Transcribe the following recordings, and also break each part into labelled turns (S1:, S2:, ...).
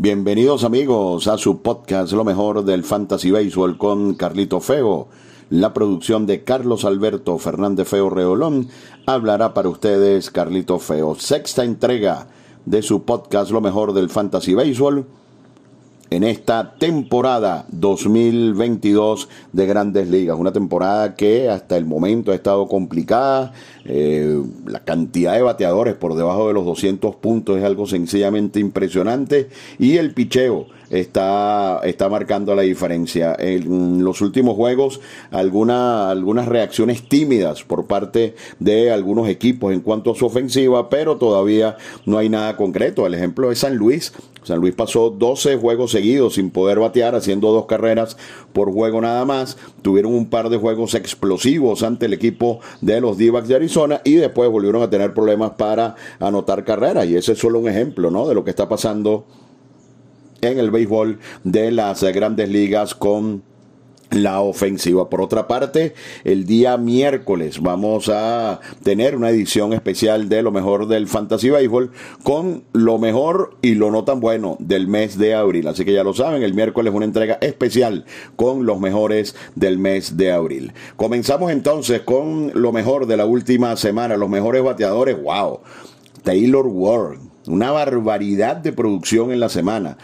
S1: Bienvenidos amigos a su podcast Lo mejor del Fantasy Baseball con Carlito Feo. La producción de Carlos Alberto Fernández Feo Reolón hablará para ustedes Carlito Feo. Sexta entrega de su podcast Lo mejor del Fantasy Baseball en esta temporada 2022 de Grandes Ligas. Una temporada que hasta el momento ha estado complicada. Eh, la cantidad de bateadores por debajo de los 200 puntos es algo sencillamente impresionante. Y el picheo está, está marcando la diferencia. En los últimos juegos, alguna, algunas reacciones tímidas por parte de algunos equipos en cuanto a su ofensiva, pero todavía no hay nada concreto. El ejemplo es San Luis. San Luis pasó 12 juegos seguidos sin poder batear, haciendo dos carreras por juego nada más. Tuvieron un par de juegos explosivos ante el equipo de los d de Arizona y después volvieron a tener problemas para anotar carreras. Y ese es solo un ejemplo ¿no? de lo que está pasando en el béisbol de las grandes ligas con la ofensiva. Por otra parte, el día miércoles vamos a tener una edición especial de lo mejor del Fantasy Baseball con lo mejor y lo no tan bueno del mes de abril. Así que ya lo saben, el miércoles una entrega especial con los mejores del mes de abril. Comenzamos entonces con lo mejor de la última semana, los mejores bateadores. ¡Wow! Taylor Ward, una barbaridad de producción en la semana.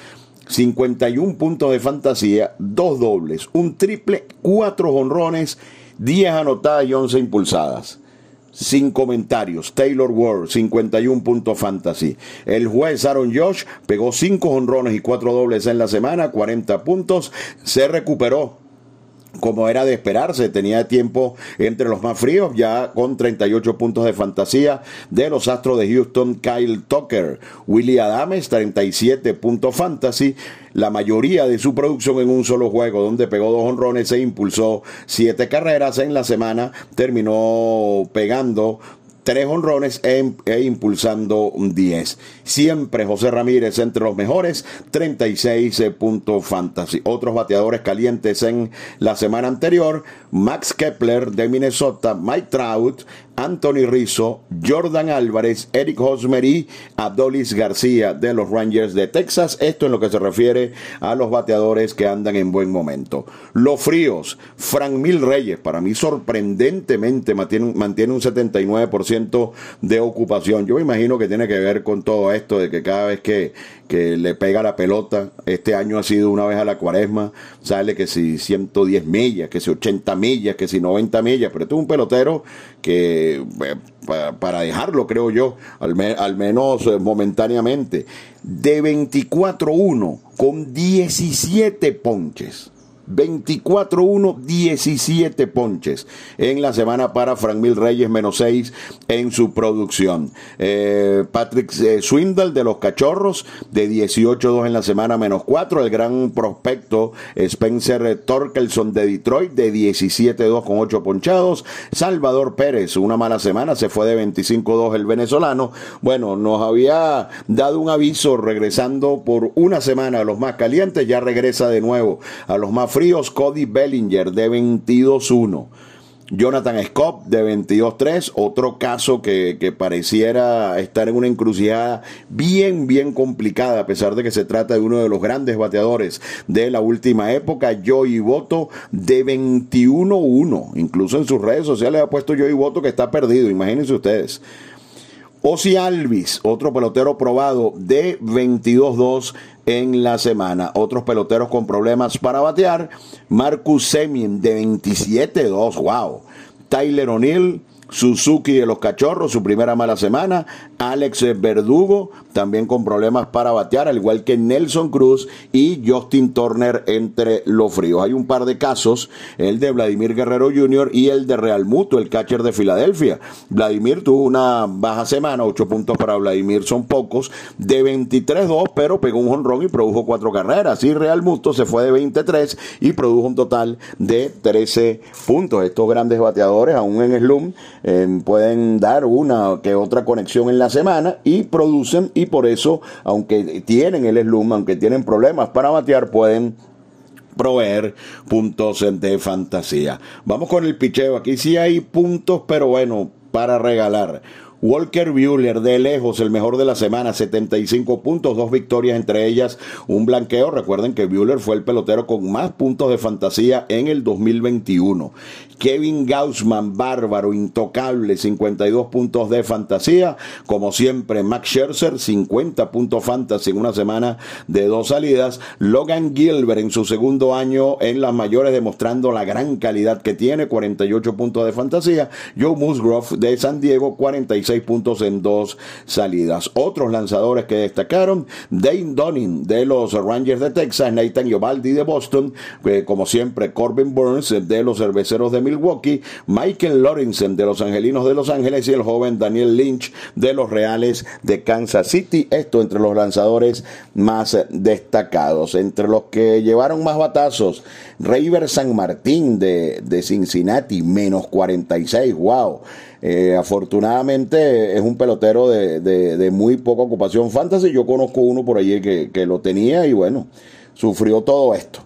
S1: 51 puntos de fantasía, dos dobles, un triple, cuatro honrones, 10 anotadas y 11 impulsadas. Sin comentarios. Taylor Ward, 51 puntos fantasy. El juez Aaron Josh pegó 5 honrones y 4 dobles en la semana, 40 puntos. Se recuperó como era de esperarse, tenía tiempo entre los más fríos, ya con 38 puntos de fantasía de los Astros de Houston, Kyle Tucker, Willie Adames, 37 puntos fantasy, la mayoría de su producción en un solo juego, donde pegó dos honrones e impulsó siete carreras en la semana, terminó pegando tres honrones e, e, impulsando un 10. Siempre José Ramírez entre los mejores, 36 puntos fantasy. Otros bateadores calientes en la semana anterior, Max Kepler de Minnesota, Mike Trout, Anthony Rizzo, Jordan Álvarez, Eric Hosmer y Adolis García de los Rangers de Texas. Esto en lo que se refiere a los bateadores que andan en buen momento. Los fríos, Frank Mil Reyes, para mí sorprendentemente mantiene, mantiene un 79% de ocupación. Yo me imagino que tiene que ver con todo esto de que cada vez que, que le pega la pelota, este año ha sido una vez a la cuaresma, sale que si 110 millas, que si 80 millas, que si 90 millas, pero este es un pelotero que eh, para, dejarlo, creo yo, al, al menos eh, momentáneamente, de 24-1 con 17 ponches. 24-1, 17 ponches en la semana para Frank Mil Reyes, menos 6 en su producción. Eh, Patrick eh, Swindle de los Cachorros, de 18-2 en la semana, menos 4. El gran prospecto Spencer Torkelson de Detroit, de 17-2 con 8 ponchados. Salvador Pérez, una mala semana, se fue de 25-2 el venezolano. Bueno, nos había dado un aviso regresando por una semana a los más calientes, ya regresa de nuevo a los más fríos, Cody Bellinger de 22-1. Jonathan Scott de 22-3, otro caso que, que, pareciera estar en una encrucijada bien, bien complicada, a pesar de que se trata de uno de los grandes bateadores de la última época, Joey Boto de 21-1. Incluso en sus redes sociales ha puesto Joey Boto que está perdido, imagínense ustedes. Osi Alvis, otro pelotero probado de 22-2 en la semana. Otros peloteros con problemas para batear. Marcus Semien de 27-2, wow. Tyler O'Neill Suzuki de los Cachorros, su primera mala semana. Alex Verdugo, también con problemas para batear, al igual que Nelson Cruz y Justin Turner entre los fríos. Hay un par de casos, el de Vladimir Guerrero Jr. y el de Real Muto, el catcher de Filadelfia. Vladimir tuvo una baja semana, ocho puntos para Vladimir son pocos, de 23-2, pero pegó un jonrón y produjo cuatro carreras. Y Real Muto se fue de 23 y produjo un total de 13 puntos. Estos grandes bateadores, aún en Slum, pueden dar una que otra conexión en la semana y producen y por eso, aunque tienen el slum, aunque tienen problemas para batear, pueden proveer puntos de fantasía. Vamos con el picheo. Aquí sí hay puntos, pero bueno, para regalar. Walker Buehler, de lejos, el mejor de la semana, 75 puntos, dos victorias, entre ellas un blanqueo. Recuerden que Buehler fue el pelotero con más puntos de fantasía en el 2021. Kevin Gaussman, bárbaro, intocable, 52 puntos de fantasía. Como siempre, Max Scherzer, 50 puntos fantasy en una semana de dos salidas. Logan Gilbert en su segundo año en las mayores, demostrando la gran calidad que tiene, 48 puntos de fantasía. Joe Musgrove de San Diego, 46 puntos en dos salidas. Otros lanzadores que destacaron, Dane Dunning de los Rangers de Texas, Nathan Yobaldi de Boston, como siempre, Corbin Burns de los Cerveceros de Milwaukee, Michael Lorenzen de los Angelinos de Los Ángeles y el joven Daniel Lynch de los Reales de Kansas City. Esto entre los lanzadores más destacados. Entre los que llevaron más batazos, River San Martín de, de Cincinnati, menos 46, wow. Eh, afortunadamente es un pelotero de, de, muy poca ocupación fantasy. Yo conozco uno por allí que, que lo tenía y bueno, sufrió todo esto.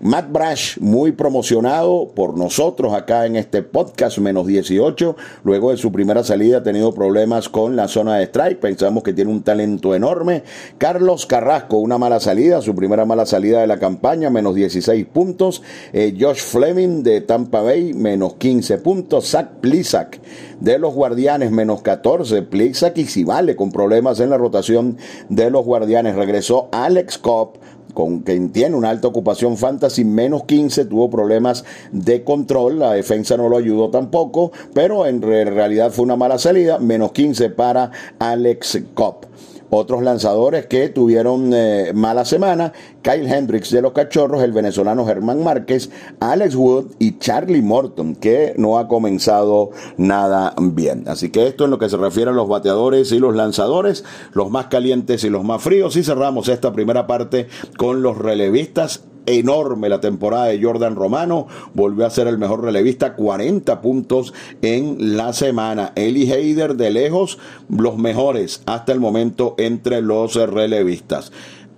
S1: Matt Brash, muy promocionado por nosotros acá en este podcast, menos 18. Luego de su primera salida ha tenido problemas con la zona de strike. Pensamos que tiene un talento enorme. Carlos Carrasco, una mala salida, su primera mala salida de la campaña, menos 16 puntos. Eh, Josh Fleming de Tampa Bay, menos 15 puntos. Zach Plisak de los Guardianes, menos 14. Plisak y si vale con problemas en la rotación de los Guardianes. Regresó Alex Cobb con quien tiene una alta ocupación fantasy, menos 15, tuvo problemas de control, la defensa no lo ayudó tampoco, pero en realidad fue una mala salida, menos 15 para Alex Cobb. Otros lanzadores que tuvieron eh, mala semana, Kyle Hendricks de los Cachorros, el venezolano Germán Márquez, Alex Wood y Charlie Morton, que no ha comenzado nada bien. Así que esto en lo que se refiere a los bateadores y los lanzadores, los más calientes y los más fríos. Y cerramos esta primera parte con los relevistas enorme la temporada de Jordan Romano. Volvió a ser el mejor relevista, 40 puntos en la semana. Eli Heider de lejos, los mejores hasta el momento entre los relevistas.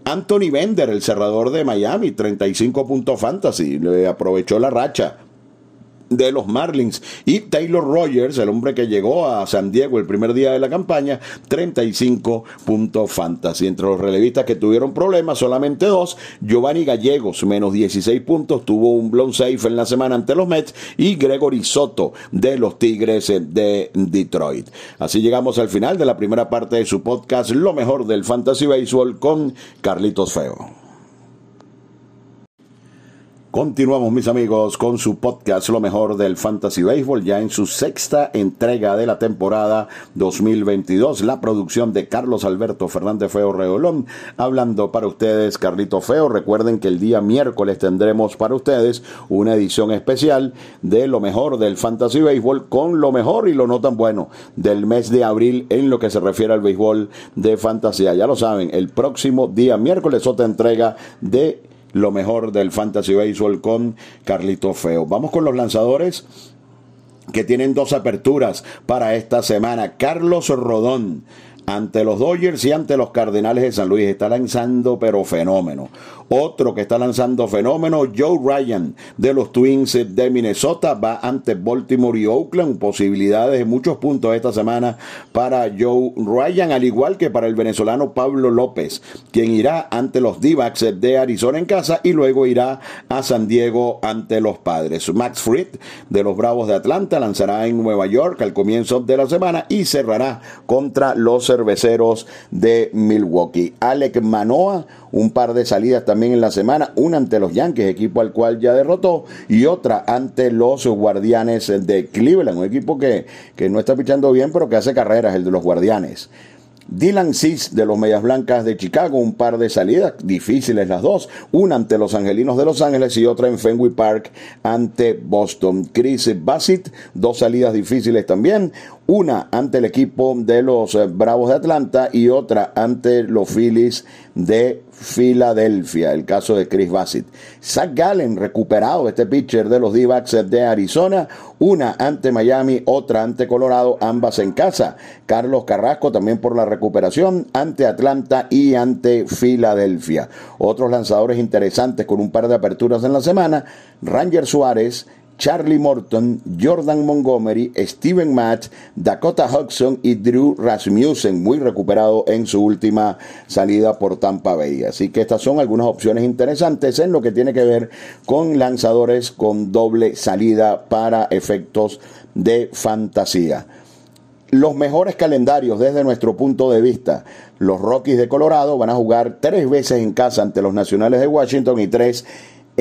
S1: Anthony Bender, el cerrador de Miami, 35 puntos fantasy, le aprovechó la racha de los Marlins. Y Taylor Rogers, el hombre que llegó a San Diego el primer día de la campaña, 35 puntos fantasy. Entre los relevistas que tuvieron problemas, solamente dos. Giovanni Gallegos, menos 16 puntos, tuvo un blown safe en la semana ante los Mets. Y Gregory Soto, de los Tigres de Detroit. Así llegamos al final de la primera parte de su podcast, Lo mejor del Fantasy Baseball, con Carlitos Feo. Continuamos mis amigos con su podcast Lo mejor del Fantasy Baseball ya en su sexta entrega de la temporada 2022. La producción de Carlos Alberto Fernández Feo Reolón. Hablando para ustedes Carlito Feo. Recuerden que el día miércoles tendremos para ustedes una edición especial de Lo mejor del Fantasy Baseball con lo mejor y lo no tan bueno del mes de abril en lo que se refiere al béisbol de fantasía. Ya lo saben, el próximo día miércoles otra entrega de lo mejor del Fantasy Baseball con Carlito Feo. Vamos con los lanzadores que tienen dos aperturas para esta semana. Carlos Rodón ante los Dodgers y ante los Cardenales de San Luis. Está lanzando pero fenómeno. Otro que está lanzando fenómeno, Joe Ryan de los Twins de Minnesota, va ante Baltimore y Oakland. Posibilidades de muchos puntos esta semana para Joe Ryan, al igual que para el venezolano Pablo López, quien irá ante los d de Arizona en casa y luego irá a San Diego ante los Padres. Max Fried de los Bravos de Atlanta lanzará en Nueva York al comienzo de la semana y cerrará contra los cerveceros de Milwaukee. Alec Manoa, un par de salidas también en la semana, una ante los Yankees, equipo al cual ya derrotó, y otra ante los Guardianes de Cleveland, un equipo que, que no está pichando bien, pero que hace carreras, el de los Guardianes. Dylan Cis de los Medias Blancas de Chicago, un par de salidas difíciles las dos, una ante los Angelinos de Los Ángeles y otra en Fenway Park ante Boston. Chris Bassett, dos salidas difíciles también, una ante el equipo de los eh, Bravos de Atlanta y otra ante los Phillies de Filadelfia, el caso de Chris Bassett. Zach Gallen, recuperado este pitcher de los d de Arizona, una ante Miami, otra ante Colorado, ambas en casa. Carlos Carrasco también por la recuperación ante Atlanta y ante Filadelfia. Otros lanzadores interesantes con un par de aperturas en la semana, Ranger Suárez, Charlie Morton, Jordan Montgomery, Steven Match, Dakota Hudson y Drew Rasmussen, muy recuperado en su última salida por Tampa Bay. Así que estas son algunas opciones interesantes en lo que tiene que ver con lanzadores con doble salida para efectos de fantasía los mejores calendarios desde nuestro punto de vista. Los Rockies de Colorado van a jugar tres veces en casa ante los Nacionales de Washington y tres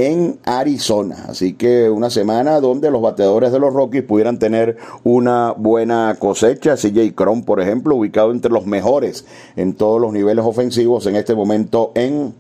S1: en Arizona. Así que una semana donde los bateadores de los Rockies pudieran tener una buena cosecha. CJ Cron, por ejemplo, ubicado entre los mejores en todos los niveles ofensivos en este momento en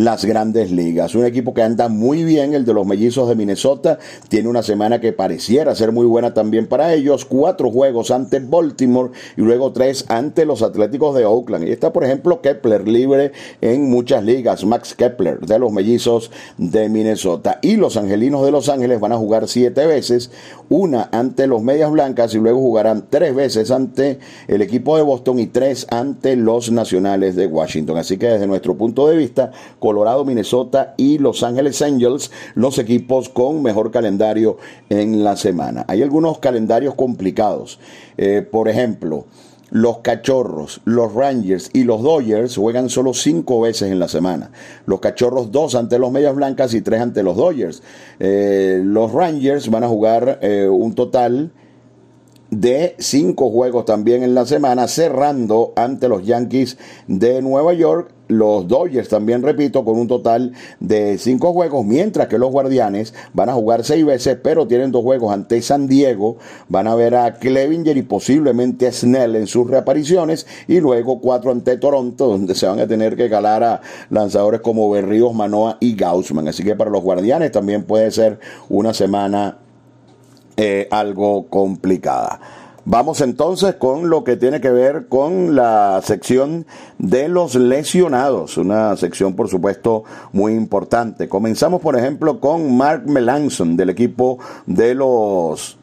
S1: las grandes ligas. Un equipo que anda muy bien, el de los mellizos de Minnesota, tiene una semana que pareciera ser muy buena también para ellos, cuatro juegos ante Baltimore y luego tres ante los Atléticos de Oakland. Y está, por ejemplo, Kepler libre en muchas ligas, Max Kepler de los mellizos de Minnesota. Y los Angelinos de Los Ángeles van a jugar siete veces, una ante los Medias Blancas y luego jugarán tres veces ante el equipo de Boston y tres ante los Nacionales de Washington. Así que desde nuestro punto de vista, Colorado, Minnesota y Los Ángeles Angels, los equipos con mejor calendario en la semana. Hay algunos calendarios complicados. Eh, por ejemplo, los Cachorros, los Rangers y los Dodgers juegan solo cinco veces en la semana. Los Cachorros dos ante los Medias Blancas y tres ante los Dodgers. Eh, los Rangers van a jugar eh, un total de cinco juegos también en la semana, cerrando ante los Yankees de Nueva York los Dodgers también, repito, con un total de cinco juegos, mientras que los Guardianes van a jugar seis veces, pero tienen dos juegos ante San Diego, van a ver a Clevinger y posiblemente a Snell en sus reapariciones, y luego cuatro ante Toronto, donde se van a tener que calar a lanzadores como Berríos, Manoa y Gaussman. Así que para los Guardianes también puede ser una semana eh, algo complicada. Vamos entonces con lo que tiene que ver con la sección de los lesionados, una sección por supuesto muy importante. Comenzamos por ejemplo con Mark Melanson del equipo de los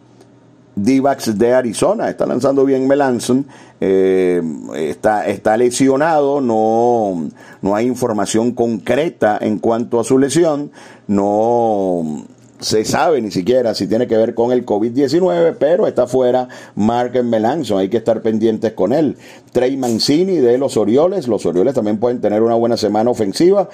S1: d de Arizona. Está lanzando bien Melanson. Eh, está, está lesionado, no, no hay información concreta en cuanto a su lesión. No se sabe ni siquiera si tiene que ver con el COVID-19, pero está fuera Mark Melanson, hay que estar pendientes con él. Trey Mancini de los Orioles, los Orioles también pueden tener una buena semana ofensiva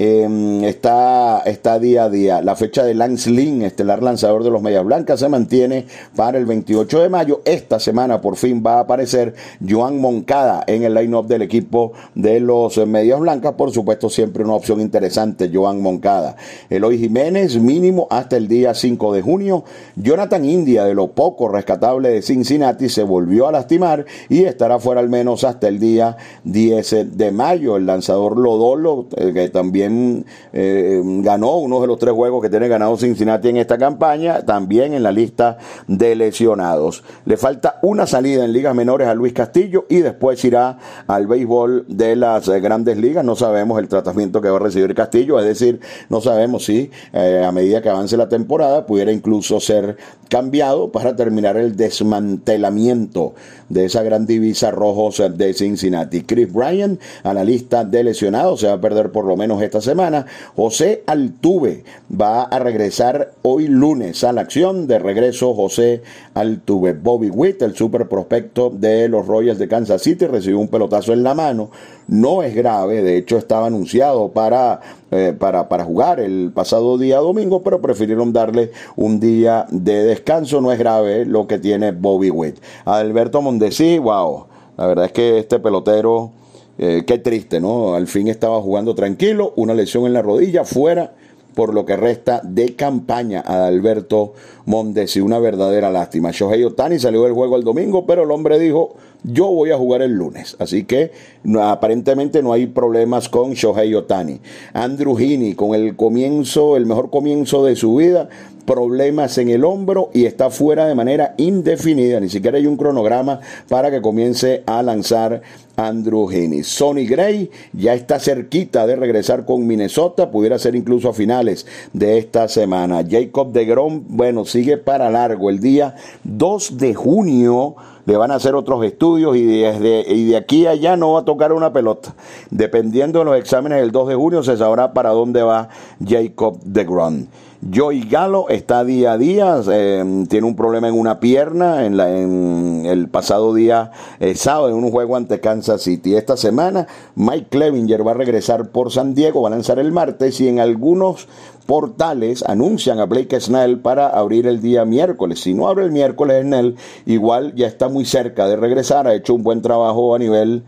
S1: Em, está, está día a día. La fecha de Lance Lynn, estelar lanzador de los Medias Blancas, se mantiene para el 28 de mayo. Esta semana por fin va a aparecer Joan Moncada en el line-up del equipo de los Medias Blancas. Por supuesto, siempre una opción interesante, Joan Moncada. Eloy Jiménez, mínimo hasta el día 5 de junio. Jonathan India, de lo poco rescatable de Cincinnati, se volvió a lastimar y estará fuera al menos hasta el día 10 de mayo. El lanzador Lodolo, eh, que también eh, ganó uno de los tres juegos que tiene ganado Cincinnati en esta campaña, también en la lista de lesionados. Le falta una salida en ligas menores a Luis Castillo y después irá al béisbol de las eh, grandes ligas. No sabemos el tratamiento que va a recibir Castillo, es decir, no sabemos si a medida que avance la temporada pudiera incluso ser cambiado para terminar el desmantelamiento de esa gran divisa rojos de Cincinnati. Chris Bryan, analista de lesionados, se va a perder por lo menos esta semana. José Altuve va a regresar hoy lunes a la acción. De regreso, José Altuve. Bobby Witt, el super prospecto de los Royals de Kansas City, recibió un pelotazo en la mano. No es grave, de hecho estaba anunciado para, eh, para, para jugar el pasado día domingo, pero prefirieron darle un día de descanso. No es grave lo que tiene Bobby Witt. Alberto Mondesi, wow. La verdad es que este pelotero eh, qué triste, ¿no? Al fin estaba jugando tranquilo, una lesión en la rodilla, fuera por lo que resta de campaña a Alberto Mondesi. Una verdadera lástima. Shohei Otani salió del juego el domingo, pero el hombre dijo, yo voy a jugar el lunes. Así que aparentemente no hay problemas con Shohei Otani. Andrew Heaney, con el comienzo, el mejor comienzo de su vida, problemas en el hombro y está fuera de manera indefinida. Ni siquiera hay un cronograma para que comience a lanzar Andrew Heaney. Sonny Gray ya está cerquita de regresar con Minnesota, pudiera ser incluso a finales de esta semana. Jacob de Grom, bueno, sigue para largo. El día 2 de junio le van a hacer otros estudios y, desde, y de aquí a allá no va a tocar una pelota. Dependiendo de los exámenes del 2 de junio se sabrá para dónde va Jacob de Grom. Joey Galo está día a día, eh, tiene un problema en una pierna en, la, el pasado día eh, sábado en un juego ante Kansas City. Esta semana Mike Clevinger va a regresar por San Diego, va a lanzar el martes y en algunos portales anuncian a Blake Snell para abrir el día miércoles. Si no abre el miércoles Snell, igual ya está muy cerca de regresar, ha hecho un buen trabajo a nivel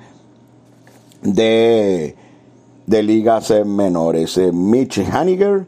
S1: de, de ligas menores. Eh, Mitch Haniger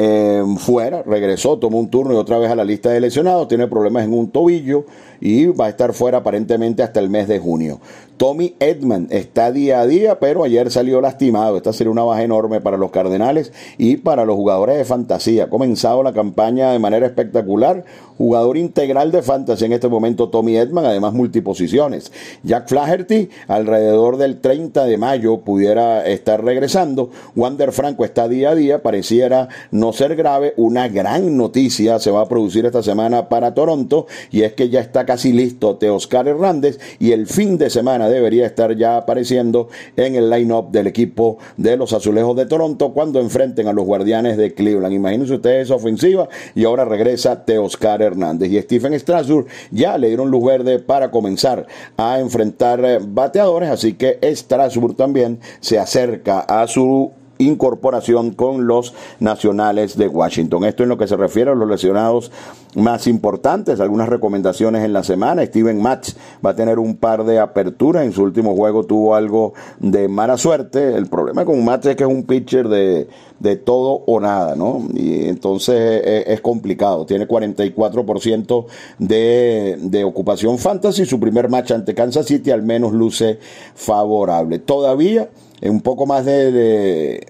S1: eh, fuera, regresó, tomó un turno y otra vez a la lista de lesionados, tiene problemas en un tobillo y va a estar fuera aparentemente hasta el mes de junio. Tommy Edman está día a día, pero ayer salió lastimado. Esta sería una baja enorme para los Cardenales y para los jugadores de fantasía. Ha comenzado la campaña de manera espectacular. Jugador integral de fantasía en este momento, Tommy Edman, además multiposiciones. Jack Flaherty, alrededor del 30 de mayo, pudiera estar regresando. Wander Franco está día a día, pareciera no ser grave. Una gran noticia se va a producir esta semana para Toronto y es que ya está casi listo Teoscar Hernández y el fin de semana debería estar ya apareciendo en el line-up del equipo de los Azulejos de Toronto cuando enfrenten a los Guardianes de Cleveland. Imagínense ustedes esa ofensiva y ahora regresa Teoscar Hernández y Stephen Strasburg ya le dieron luz verde para comenzar a enfrentar eh, bateadores, así que Strasburg también se acerca a su incorporación con los nacionales de Washington. Esto en lo que se refiere a los lesionados más importantes, algunas recomendaciones en la semana. Steven Match va a tener un par de aperturas. En su último juego tuvo algo de mala suerte. El problema con Match es que es un pitcher de, de todo o nada, ¿no? Y entonces es, complicado. Tiene 44% de, de ocupación fantasy. Su primer match ante Kansas City al menos luce favorable. Todavía un poco más de,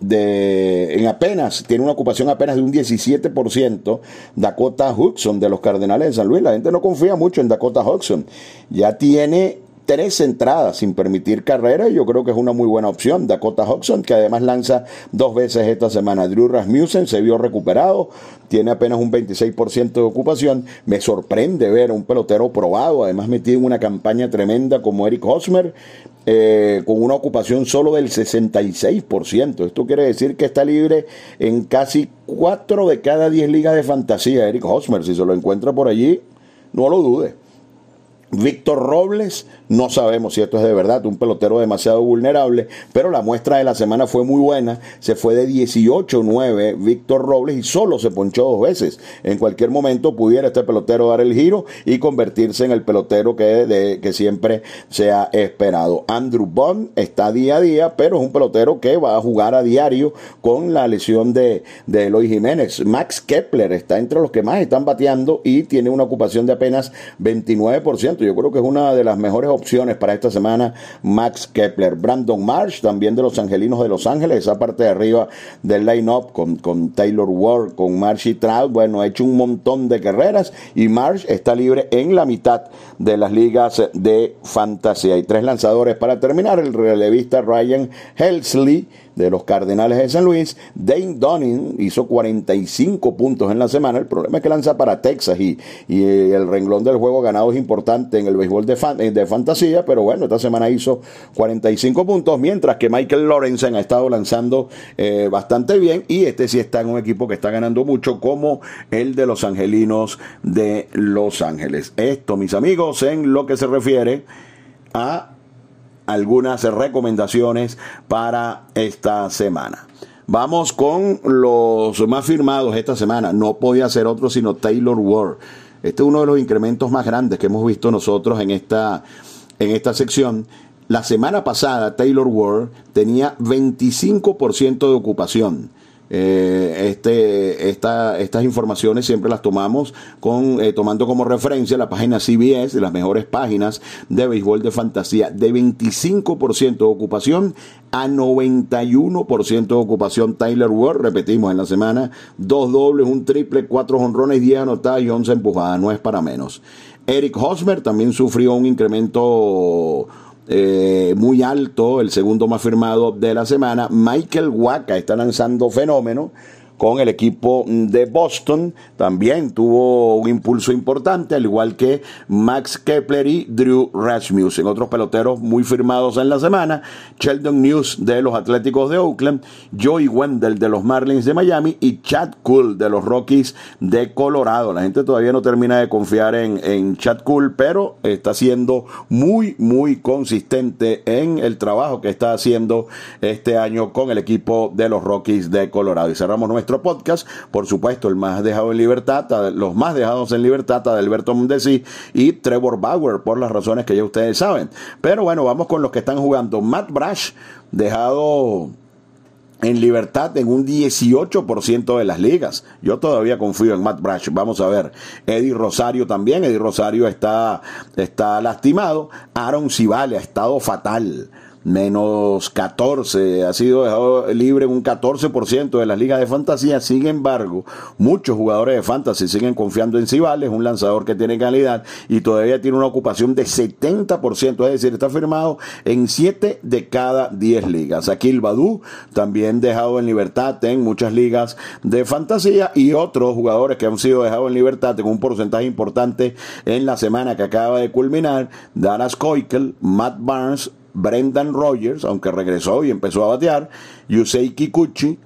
S1: de, en apenas, tiene una ocupación apenas de un 17%, Dakota Hudson de los Cardenales de San Luis. La gente no confía mucho en Dakota Hudson. Ya tiene tres entradas sin permitir carrera y yo creo que es una muy buena opción. Dakota Hudson, que además lanza dos veces esta semana. Drew Rasmussen se vio recuperado, tiene apenas un 26% de ocupación. Me sorprende ver a un pelotero probado, además metido en una campaña tremenda como Eric Hosmer, eh, con una ocupación solo del 66%. Esto quiere decir que está libre en casi 4 de cada 10 ligas de fantasía. Eric Hosmer, si se lo encuentra por allí, no lo dude. Víctor Robles, no sabemos si esto es de verdad, un pelotero demasiado vulnerable, pero la muestra de la semana fue muy buena. Se fue de 18-9 Víctor Robles y solo se ponchó dos veces. En cualquier momento pudiera este pelotero dar el giro y convertirse en el pelotero que, que siempre se ha esperado. Andrew Bond está día a día, pero es un pelotero que va a jugar a diario con la lesión de, de Eloy Jiménez. Max Kepler está entre los que más están bateando y tiene una ocupación de apenas 29%. Yo creo que es una de las mejores opciones para esta semana. Max Kepler, Brandon Marsh, también de los Angelinos de Los Ángeles, esa parte de arriba del line-up con, con Taylor Ward, con Marsh y Trout. Bueno, ha hecho un montón de carreras y Marsh está libre en la mitad de las ligas de fantasía. Hay tres lanzadores para terminar. El relevista Ryan Helsley de los Cardenales de San Luis. Dane Dunning hizo 45 puntos en la semana. El problema es que lanza para Texas y, y el renglón del juego ganado es importante en el béisbol de, fan, de fantasía, pero bueno, esta semana hizo 45 puntos, mientras que Michael Lorenzen ha estado lanzando eh, bastante bien y este sí está en un equipo que está ganando mucho como el de los Angelinos de Los Ángeles. Esto, mis amigos, en lo que se refiere a algunas recomendaciones para esta semana. Vamos con los más firmados esta semana. No podía ser otro sino Taylor Ward. Este es uno de los incrementos más grandes que hemos visto nosotros en esta, en esta sección. La semana pasada Taylor Ward tenía 25% de ocupación. Eh, este, esta, estas informaciones siempre las tomamos con, eh, tomando como referencia la página CBS, las mejores páginas de béisbol de fantasía, de 25% de ocupación a 91% de ocupación. Tyler Ward, repetimos en la semana, dos dobles, un triple, cuatro honrones, 10 anotadas y 11 empujadas, no es para menos. Eric Hosmer también sufrió un incremento eh, muy alto, el segundo más firmado de la semana. Michael Waka está lanzando fenómeno con el equipo de Boston. También tuvo un impulso importante, al igual que Max Kepler y Drew Rasmussen. Otros peloteros muy firmados en la semana. Sheldon News de los Atléticos de Oakland, Joey Wendell de los Marlins de Miami y Chad Cool de los Rockies de Colorado. La gente todavía no termina de confiar en, en Chad Cool, pero está siendo muy, muy consistente en el trabajo que está haciendo este año con el equipo de los Rockies de Colorado. Y cerramos nuestro podcast, por supuesto, el más dejado en libertad, los más dejados en libertad, Alberto Mundesi y Trevor Bauer, por las razones que ya ustedes saben. Pero bueno, vamos con los que están jugando. Matt Brash, dejado en libertad en un 18% de las ligas. Yo todavía confío en Matt Brash. Vamos a ver. Eddie Rosario también. Eddie Rosario está, está lastimado. Aaron Civale ha estado fatal menos 14, ha sido dejado libre un 14% de las ligas de fantasía. Sin embargo, muchos jugadores de fantasy siguen confiando en Cibales, un lanzador que tiene calidad y todavía tiene una ocupación de 70%, es decir, está firmado en 7 de cada 10 ligas. Aquí el Badu también dejado en libertad en muchas ligas de fantasía y otros jugadores que han sido dejados en libertad en un porcentaje importante en la semana que acaba de culminar, Danas Koikel, Matt Barnes, Brendan Rogers, aunque regresó y empezó a batear, Yusei Kikuchi,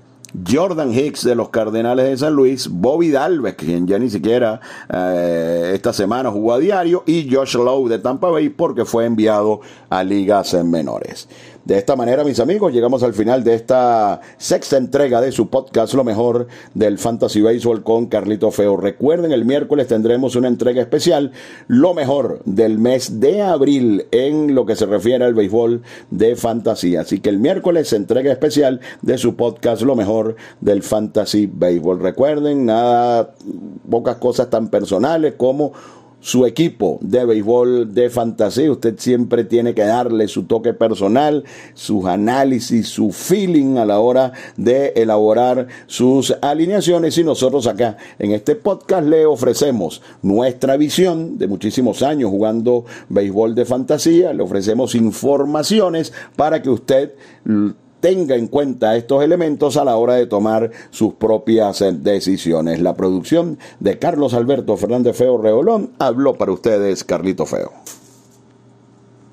S1: Jordan Hicks de los Cardenales de San Luis, Bobby Dalves, quien ya ni siquiera eh, esta semana jugó a diario, y Josh Lowe de Tampa Bay porque fue enviado a ligas menores. De esta manera, mis amigos, llegamos al final de esta sexta entrega de su podcast, Lo mejor del Fantasy Baseball con Carlito Feo. Recuerden, el miércoles tendremos una entrega especial, Lo mejor del mes de abril en lo que se refiere al béisbol de fantasía. Así que el miércoles, entrega especial de su podcast, Lo mejor del Fantasy Baseball. Recuerden, nada, pocas cosas tan personales como su equipo de béisbol de fantasía. Usted siempre tiene que darle su toque personal, sus análisis, su feeling a la hora de elaborar sus alineaciones. Y nosotros acá en este podcast le ofrecemos nuestra visión de muchísimos años jugando béisbol de fantasía. Le ofrecemos informaciones para que usted tenga en cuenta estos elementos a la hora de tomar sus propias decisiones. La producción de Carlos Alberto Fernández Feo Reolón habló para ustedes Carlito Feo.